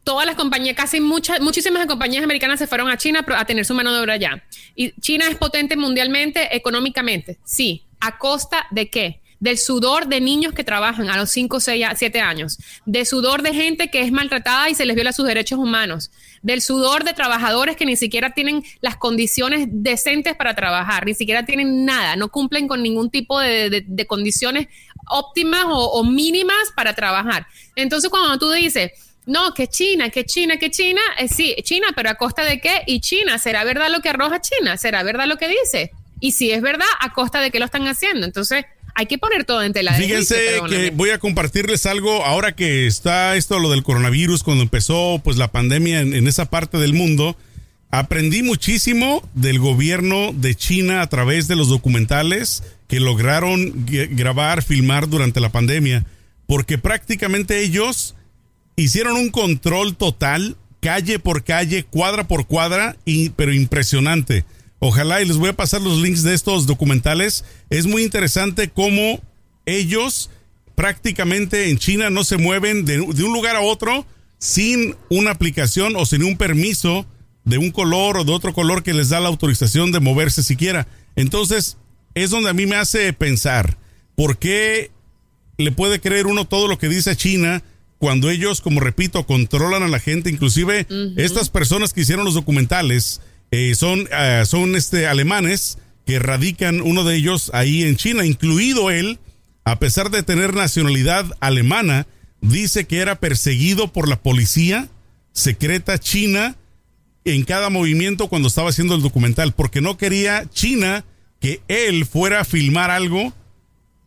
todas las compañías, casi muchas, muchísimas compañías americanas se fueron a China a tener su mano de obra allá. Y China es potente mundialmente, económicamente, sí. ¿A costa de qué? Del sudor de niños que trabajan a los 5, 6, 7 años, de sudor de gente que es maltratada y se les viola sus derechos humanos, del sudor de trabajadores que ni siquiera tienen las condiciones decentes para trabajar, ni siquiera tienen nada, no cumplen con ningún tipo de, condiciones óptimas o, o mínimas para trabajar. Entonces, cuando tú dices, no, que China, que China, que China, eh, sí, China, pero a costa de qué? Y China, ¿será verdad lo que arroja China? ¿Será verdad lo que dice? Y si es verdad, ¿a costa de qué lo están haciendo? Entonces, hay que poner todo en tela de Fíjense que voy a compartirles algo ahora que está esto, lo del coronavirus, cuando empezó pues la pandemia en, en esa parte del mundo. Aprendí muchísimo del gobierno de China a través de los documentales que lograron grabar, filmar durante la pandemia, porque prácticamente ellos hicieron un control total, calle por calle, cuadra por cuadra, y, pero impresionante. Ojalá y les voy a pasar los links de estos documentales. Es muy interesante cómo ellos prácticamente en China no se mueven de, de, un lugar a otro sin una aplicación o sin un permiso de un color o de otro color que les da la autorización de moverse siquiera. Entonces, es donde a mí me hace pensar, ¿por qué le puede creer uno todo lo que dice China cuando ellos, como repito, controlan a la gente, inclusive estas personas que hicieron los documentales eh, son, uh, son este, alemanes que radican uno de ellos ahí en China, incluido él, a pesar de tener nacionalidad alemana, dice que era perseguido por la policía secreta china en cada movimiento cuando estaba haciendo el documental, porque no quería China que él fuera a filmar algo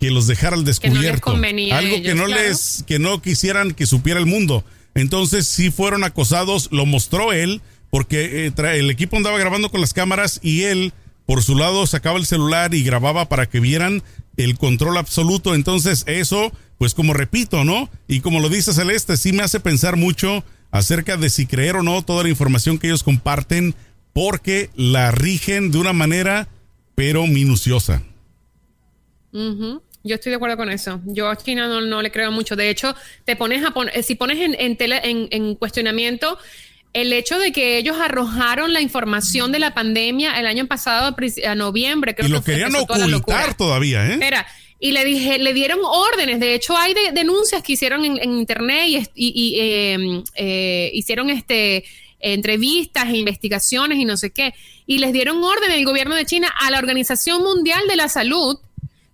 que los dejara al descubierto. algo que no les, que no quisieran que supiera el mundo. Entonces sí fueron acosados, lo mostró él, porque eh, el equipo andaba grabando con las cámaras y él por su lado sacaba el celular y grababa para que vieran el control absoluto. Entonces eso, pues como repito, ¿no? Y como lo dice Celeste, sí me hace pensar mucho acerca de si creer o no toda la información que ellos comparten, porque la rigen de una manera, pero minuciosa. Yo estoy de acuerdo con eso. Yo a China no, le creo mucho. De hecho, te pones a poner, si pones en, en, en, cuestionamiento el hecho de que ellos arrojaron la información de la pandemia el año pasado, a noviembre, creo y lo querían ocultar todavía, ¿eh? Espera, y le dije, le dieron órdenes. De hecho, hay denuncias que hicieron en, internet y, em, eh, hicieron este entrevistas e investigaciones y no sé qué. Y les dieron órdenes el gobierno de China a la Organización Mundial de la Salud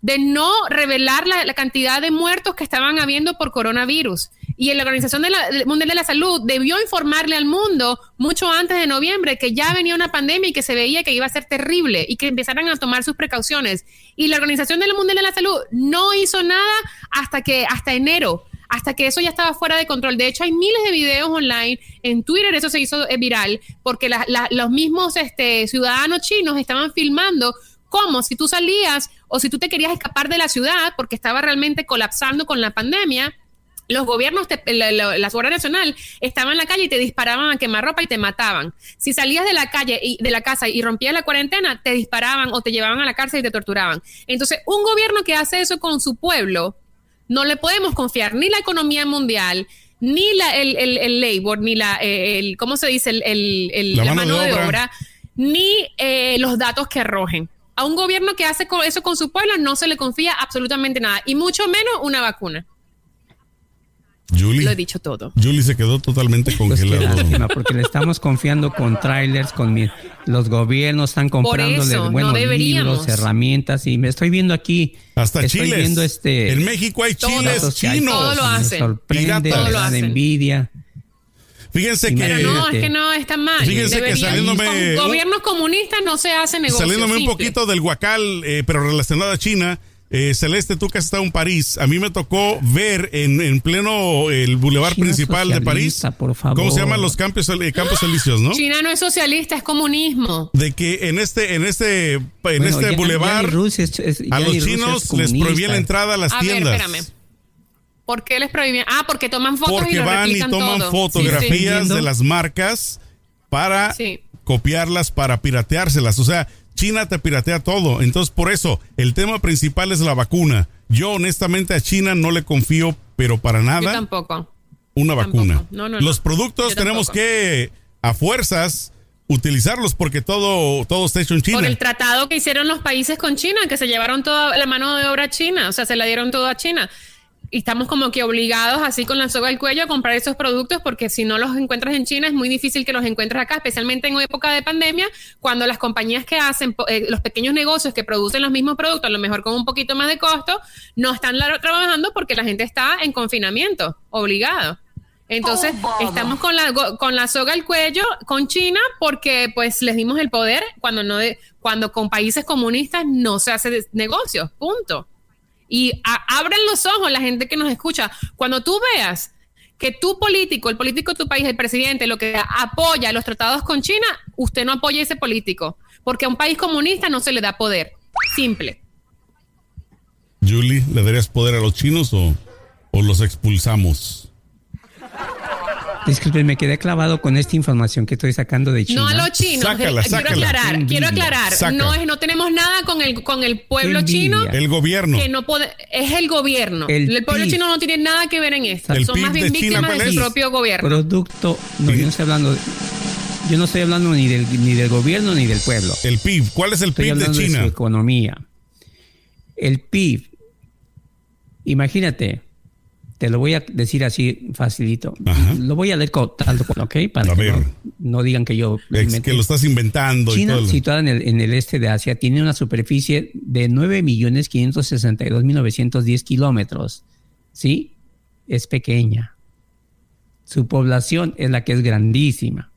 de no revelar la, cantidad de muertos que estaban habiendo por coronavirus. Y la Organización Mundial de la Salud debió informarle al mundo mucho antes de noviembre que ya venía una pandemia y que se veía que iba a ser terrible y que empezaran a tomar sus precauciones. Y la Organización Mundial de la Salud no hizo nada hasta que hasta enero hasta que eso ya estaba fuera de control. De hecho, hay miles de videos online. En Twitter eso se hizo eh, viral porque los mismos este, ciudadanos chinos estaban filmando cómo si tú salías o si tú te querías escapar de la ciudad porque estaba realmente colapsando con la pandemia, los gobiernos, la, la, Guardia Nacional, estaban en la calle y te disparaban a quemarropa y te mataban. Si salías de la calle y de la casa y rompías la cuarentena, te disparaban o te llevaban a la cárcel y te torturaban. Entonces, un gobierno que hace eso con su pueblo, no le podemos confiar ni la economía mundial, ni la, el, el, labor, ni la, eh, el, ¿cómo se dice? El, la, mano, de, obra. ni eh, los datos que arrojen a un gobierno que hace eso con su pueblo no se le confía absolutamente nada, y mucho menos una vacuna. Julie, Lo he dicho todo. Julie se quedó totalmente pues congelada. porque le estamos confiando con trailers, con los gobiernos están comprándole buenos libros, herramientas y me estoy viendo aquí. Hasta estoy viendo este. En México hay chiles chinos. Todo lo hacen. Me sorprende la envidia. Fíjense que. Pero no, es que no está mal. Fíjense que saliéndome. Con gobiernos comunistas no se hace negocio. Saliéndome un poquito del guacal, eh, pero relacionado a China. Eh, Celeste, tú que has estado en París, a mí me tocó ver en, en pleno el bulevar principal de París, por favor. ¿cómo se llaman los campos, eh, campos elíseos, no? China no es socialista, es comunismo. De que en este, en este, en este bulevar, a los chinos les prohibían la entrada a las a tiendas. Ver, espérame. ¿Por qué les prohíben? Ah, porque toman fotos porque y lo van y toman fotografías de las marcas para copiarlas, para pirateárselas. O sea, China te piratea todo. Entonces, por eso, el tema principal es la vacuna. Yo, honestamente, a China no le confío, pero para nada. Yo tampoco. una vacuna. No, no, no. Los productos Yo tenemos tampoco. que, a fuerzas, utilizarlos porque todo, todo está hecho en China. Por el tratado que hicieron los países con China, que se llevaron toda la mano de obra a china, o sea, se la dieron todo a China. Y estamos como que obligados, así con la soga al cuello, a comprar esos productos porque si no los encuentras en China es muy difícil que los encuentres acá, especialmente en época de pandemia, cuando las compañías que hacen, eh, los pequeños negocios que producen los mismos productos, a lo mejor con un poquito más de costo, no están trabajando porque la gente está en confinamiento, obligado. Entonces, estamos con la, con la soga al cuello con China porque pues les dimos el poder cuando no de- cuando con países comunistas no se hace negocio, punto. Y abran los ojos la gente que nos escucha. Cuando tú veas que tu político, el político de tu país, el presidente, lo que apoya los tratados con China, usted no apoya a ese político. Porque a un país comunista no se le da poder. Simple. Julie, ¿le darías poder a los chinos o, o los expulsamos? Disculpe, me quedé clavado con esta información que estoy sacando de China. No a los chinos. Sácala, sácala. Quiero aclarar, quiero aclarar. Saca. No es, no tenemos nada con el con el pueblo chino. El gobierno. que no puede, es el gobierno. El El, pueblo PIB. chino no tiene nada que ver en esto. El Son PIB más bien de China, víctimas ¿cuál de su propio gobierno. Producto, no, yo no estoy hablando, yo no estoy hablando ni del, ni del gobierno ni del pueblo. El PIB. ¿Cuál es el Estoy PIB de hablando de, China? su economía. El PIB, imagínate, te lo voy a decir así facilito. Ajá. Lo voy a leer tal cual, ¿ok? Para A que no, no digan que yo... Que lo estás inventando y China, todo. situada en el, en el este de Asia, tiene una superficie de 9.562.910 kilómetros. ¿Sí? Es pequeña. Su población es la que es grandísima.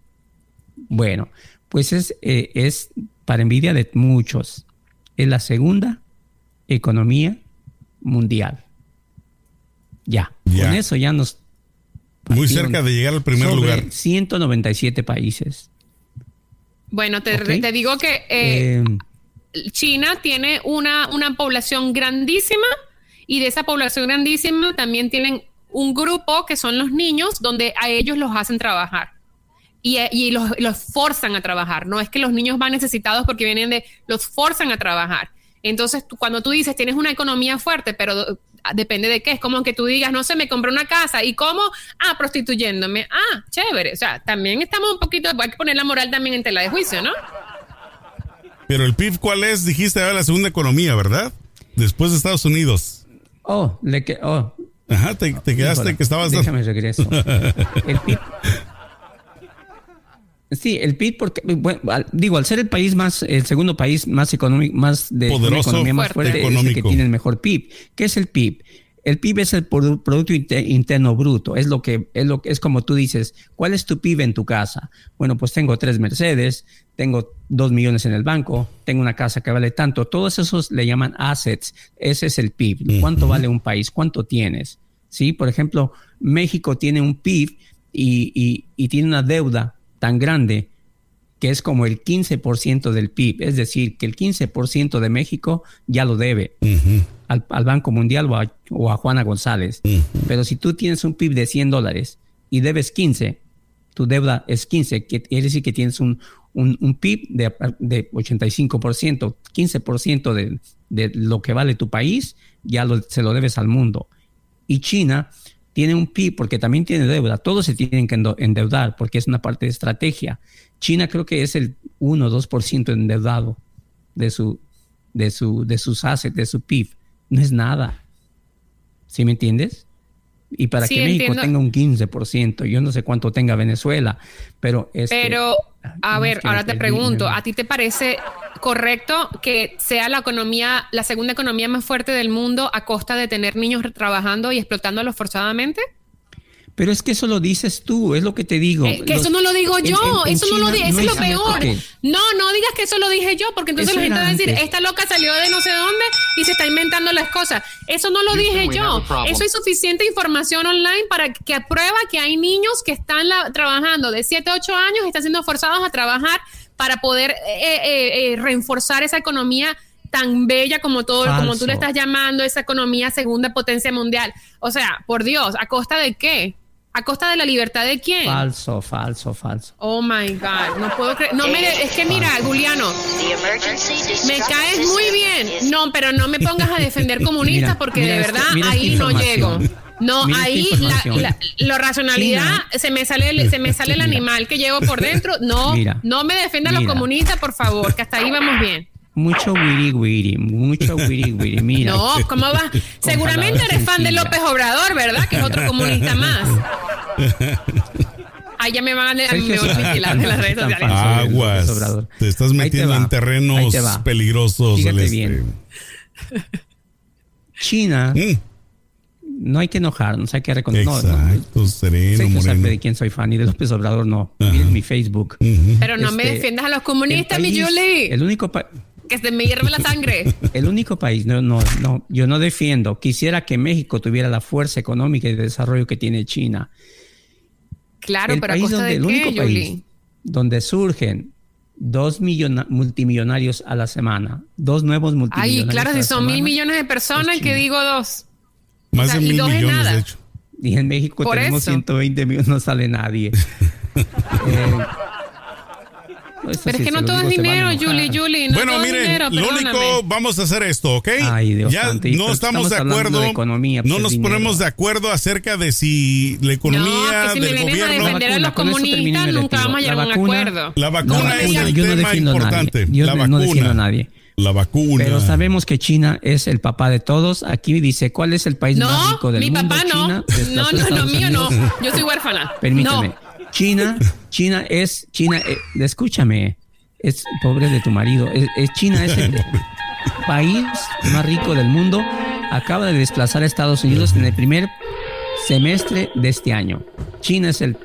Bueno, pues es, eh, es para envidia de muchos. Es la segunda economía mundial. Ya. Ya. Con eso ya nos. Muy cerca de llegar al primer sobre lugar. 197 países. Bueno, te digo que eh, Eh, China tiene una, una población grandísima y de esa población grandísima también tienen un grupo que son los niños donde a ellos los hacen trabajar. Y, eh, y los, los forzan a trabajar. No es que los niños van necesitados porque vienen de, los forzan a trabajar. Entonces, tú- cuando tú dices tienes una economía fuerte, pero depende de qué, es como que tú digas, no sé, me compré una casa y cómo, ah, prostituyéndome, ah, chévere. O sea, también estamos un poquito, hay que poner la moral también en tela de juicio, ¿no? Pero el PIB, ¿cuál es? Dijiste era la segunda economía, ¿verdad? Después de Estados Unidos. oh, le que, oh, Ajá, te, te quedaste híjole, que estabas. Déjame regreso. El PIB. Sí, el PIB, porque, bueno, al- digo, al ser el país más, el segundo país más económico, más de una Poderoso, economía más fuerte. fuerte, es el que tiene el mejor PIB. ¿Qué es el PIB? El PIB es el Produ- Producto Inte- Interno Bruto. Es lo que, es lo que, es como tú dices, ¿cuál es tu PIB en tu casa? Bueno, pues tengo tres Mercedes, tengo dos millones en el banco, tengo una casa que vale tanto. Todos esos le llaman assets. Ese es el PIB. ¿Cuánto vale un país? ¿Cuánto tienes? Sí, por ejemplo, México tiene un PIB y, y- y tiene una deuda tan grande que es como el 15% del PIB. Es decir, que el 15% de México ya lo debe al, al Banco Mundial o a, o a Juana González. Pero si tú tienes un PIB de 100 dólares y debes 15, tu deuda es 15, que quiere decir que tienes un, un, un PIB de, de 85%, 15% de, de lo que vale tu país, ya lo- se lo debes al mundo. Y China tiene un PIB porque también tiene deuda. Todos se tienen que endeudar porque es una parte de estrategia. China creo que es el 1 o 2% endeudado de su, de su, de sus assets, de su PIB. No es nada. ¿Sí me entiendes? Y para Sí, que México entiendo. tenga un 15%, yo no sé cuánto tenga Venezuela, pero este, Pero, a ver, es que ahora te pregunto, ¿a ti te parece correcto que sea la economía, la segunda economía más fuerte del mundo a costa de tener niños trabajando y explotándolos forzadamente? Pero es que eso lo dices tú, es lo que te digo. Eh, que Los- eso no lo digo yo, en- en eso no lo dije, eso es lo peor. No, no digas que eso lo dije yo, porque entonces Eso la gente va a decir, antes. esta loca salió de no sé dónde y se está inventando las cosas. Eso no lo dije yo. Eso es suficiente información online para que prueba que hay niños que están la- trabajando de 7, 8 años, están siendo forzados a trabajar para poder eh, eh, eh, reforzar esa economía tan bella como todo, como tú le estás llamando, esa economía segunda potencia mundial. O sea, por Dios, ¿a costa de qué? ¿A costa de la libertad de quién? Falso, falso, falso. Oh my God, no puedo creer. No me, es que mira, Juliano, me caes muy bien. No, pero no me pongas a defender comunistas Mira, porque mira de verdad ahí no llego. No, Mira ahí la, la- la racionalidad China. se me sale el, se me sale el animal que llevo por dentro. No, Mira. no me defiendan los comunistas, por favor, que hasta ahí vamos bien. Mucho wiri wiri, mucho wiri wiri. Mira. No, ¿cómo va? Seguramente eres fan de. López Obrador, ¿verdad? Que es otro comunista más. Ahí ya me van a, me Sergio van a vigilar en las redes sociales. Aguas. López Obrador. Te estás te metiendo en terrenos peligrosos. Fíjate Celeste. bien. China, Mm, no hay que enojarnos, hay que reconocer. No, no, exacto, sereno, Sergio sabe de quién soy fan y de López Obrador no. Miren mi Facebook. Pero no me Este, defiendas a los comunistas, mi país- Julie. El único pa- Que se me hierve la sangre. El único país, no, no, no, yo no defiendo. Quisiera que México tuviera la fuerza económica y de desarrollo que tiene China. Claro, el pero a país costa donde, de el qué, único Julie. país donde surgen dos millona- multimillonarios a la semana, dos nuevos multimillonarios. Ay, claro, a si son mil millones de personas, que China. digo dos. Más O sea, de mil es millones, nada. de hecho. Y en México Por tenemos eso. 120 millones, no sale nadie. Eh, eso Pero sí, es que no todo es dinero. Julie, Julie. No bueno, todo es miren, dinero, lo único, vamos a hacer esto, ¿ok? Ay, Dios ya santo, no estamos de acuerdo, de economía, pues no nos dinero. ponemos de acuerdo acerca de si la economía no, que si me del vienes a gobierno, defender a los comunistas, nunca vamos a llegar a La un vacuna- acuerdo. la vacuna La es el yo no tema importante. Yo la no defiendo a nadie. La vacuna. Pero sabemos que China es el papá de todos. Aquí dice, ¿cuál es el país más No, rico del mi mundo? papá no. China, desplazó No, no, no, Estados mío no. Yo soy huérfana. Permíteme. No. China, China es, China, eh, escúchame, es pobre de tu marido. Es, es- China es el país más rico del mundo. Acaba de desplazar a Estados Unidos en el primer semestre de este año. China es el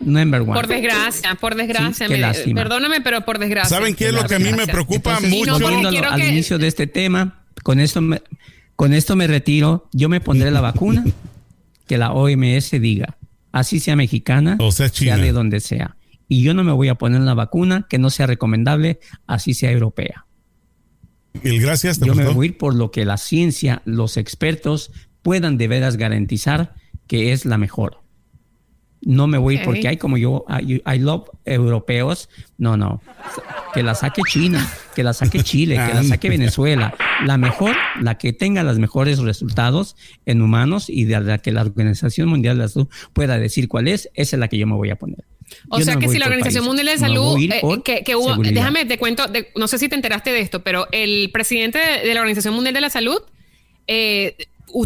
number one. Por desgracia, por desgracia. Sí, qué me- lástima. perdóname, pero por desgracia. ¿Saben qué es lo que a mí me preocupa Entonces, mucho? no, al que- inicio de este tema, con esto me, con esto me retiro. Yo me pondré la vacuna que la OMS diga, así sea mexicana, O sea, China. de donde sea. Y yo no me voy a poner la vacuna que no sea recomendable, así sea europea. El gracias, ¿te Yo me voy a ir por lo que la ciencia, los expertos puedan de veras garantizar que es la mejor. No me voy porque hay como yo, I, I love europeos. No, no. Que la saque China, que la saque Chile, que la saque Venezuela. La mejor, la que tenga los mejores resultados en humanos y de la que la Organización Mundial de la Salud pueda decir cuál es, esa es la que yo me voy a poner. O Yo sea no que si la Organización Mundial de Salud, eh, que, que hubo, seguridad. déjame te cuento, de- no sé si te enteraste de esto, pero el presidente de, de la Organización Mundial de la Salud eh,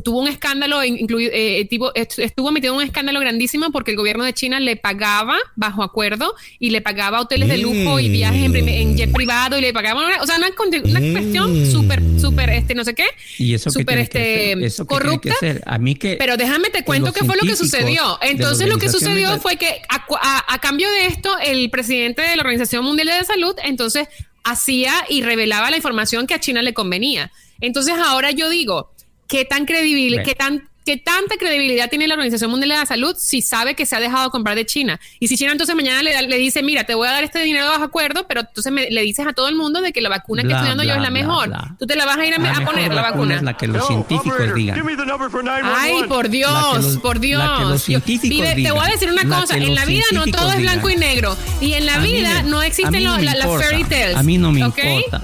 tuvo un escándalo, incluido, eh, tipo, est- estuvo metido en un escándalo grandísimo porque el gobierno de China le pagaba bajo acuerdo y le pagaba hoteles de lujo y Mm. viajes en, jet privado y le pagaba, una- o sea, una, una Mm. cuestión súper, súper, este, no sé qué, Y eso súper, este, eso corrupta. que hacer. A mí que Pero déjame te cuento qué fue lo que sucedió. Entonces lo que sucedió fue que a, a- a cambio de esto, el presidente de la Organización Mundial de la Salud, entonces hacía y revelaba la información que a China le convenía. Entonces ahora yo digo, ¿qué tan Bueno. qué tan ¿Qué tanta credibilidad tiene la Organización Mundial de la Salud si sabe que se ha dejado comprar de China? Y si China entonces mañana le, le dice, mira, te voy a dar este dinero bajo acuerdo, pero entonces me- le dices a todo el mundo de que la vacuna que estoy dando yo es la bla, mejor. bla. Tú te la vas a ir a, la a poner, la vacuna. es la que los científicos operator, digan. Ay, 911. por Dios, La que los- por Dios. la que los Yo- científicos vive- te voy a decir una La cosa, en la vida no todo es blanco y negro. Y en la A vida no existen las fairy tales. A mí no me ¿ok? importa.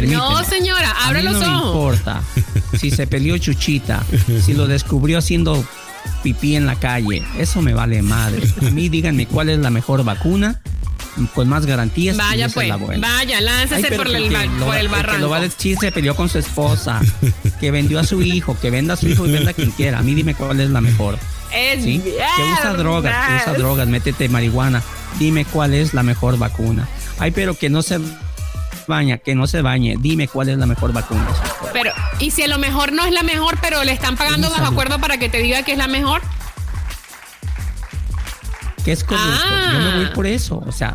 Permíteme. No, señora, abra los no ojos. importa si se peleó Chuchita, si lo descubrió haciendo pipí en la calle. Eso me vale madre. A mí díganme cuál es la mejor vacuna con más garantías. Vaya pues, es la buena. vaya, Ay, pero por el, que lo por el que lo va a barranco. decir, se peleó con su esposa, que vendió a su hijo, que venda a su hijo y venda a quien quiera. A mí dime cuál es la mejor. Es ¿sí? Que usa drogas, que usa drogas, métete marihuana. Dime cuál es la mejor vacuna. Ay, pero que no se baña, que no se bañe. Dime cuál es la mejor vacuna. Pero, y si a lo mejor no es la mejor, pero le están pagando bajo acuerdo para que te diga que es la mejor. ¿Qué es corrupto? Ah. Yo me voy por eso. O sea,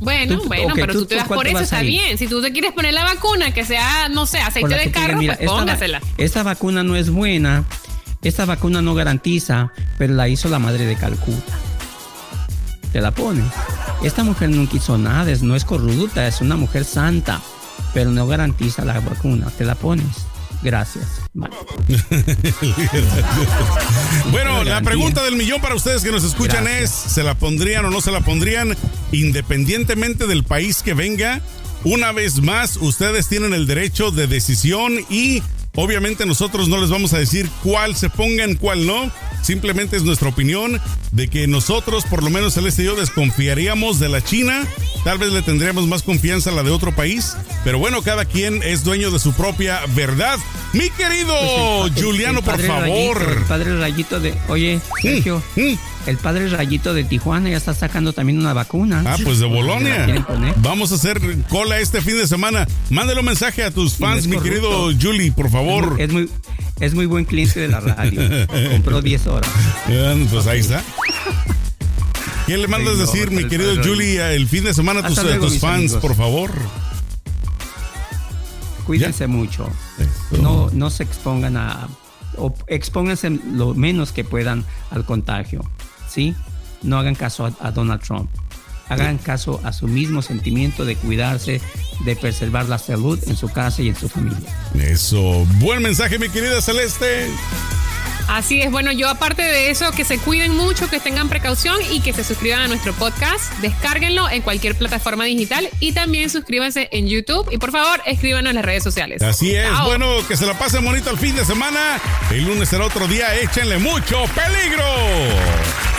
Bueno, Tú- bueno, pero ¿tú tú te vas por eso, está bien. Si tú te quieres poner la vacuna, que sea, no sé, aceite de que carro, mira, pues esta, va- póngasela. esta vacuna no es buena, esta vacuna no garantiza, pero la hizo la madre de Calcuta. Te la pones. Esta mujer nunca hizo nada, es- no es corrupta, es una mujer santa, pero no garantiza la vacuna. Te la pones. Gracias. Bye. Bueno, la pregunta del millón para ustedes que nos escuchan Gracias. es, ¿se la pondrían o no se la pondrían independientemente del país que venga? Una vez más, ustedes tienen el derecho de decisión y obviamente nosotros no les vamos a decir cuál se pongan, cuál no. Simplemente es nuestra opinión de que nosotros, por lo menos Celeste y yo, desconfiaríamos de la China. Tal vez le tendríamos más confianza a la de otro país. Pero bueno, cada quien es dueño de su propia verdad. Mi querido Pues Juliano, por favor. Rayito, el padre Rayito de. Oye, Sergio, Mm. el padre Rayito de Tijuana ya está sacando también una vacuna. Ah, pues de ¿La Bolonia. Vamos a hacer cola este fin de semana. Mándale un mensaje a tus fans, mi corrupto. querido Julie, por favor. Es muy, es muy buen cliente de la radio. Compró 10 horas. Eh, Pues ahí está. ¿Qué le mandas no, decir, mi el querido padre Julie, el fin de semana a tus, a luego, tus fans, amigos. por favor? Cuídense mucho. No, no se expongan a. O expónganse lo menos que puedan al contagio. ¿Sí? No hagan caso a, a Donald Trump. Hagan caso a su mismo sentimiento de cuidarse, de preservar la salud en su casa y en su familia. Eso. Buen mensaje, mi querida Celeste. Así es, bueno, yo aparte de eso, que se cuiden mucho, que tengan precaución y que se suscriban a nuestro podcast, descárguenlo en cualquier plataforma digital y también suscríbanse en YouTube y por favor escríbanos en las redes sociales. Así es. Chao. Bueno, que se la pasen bonito el fin de semana. El lunes será otro día. Échenle mucho peligro.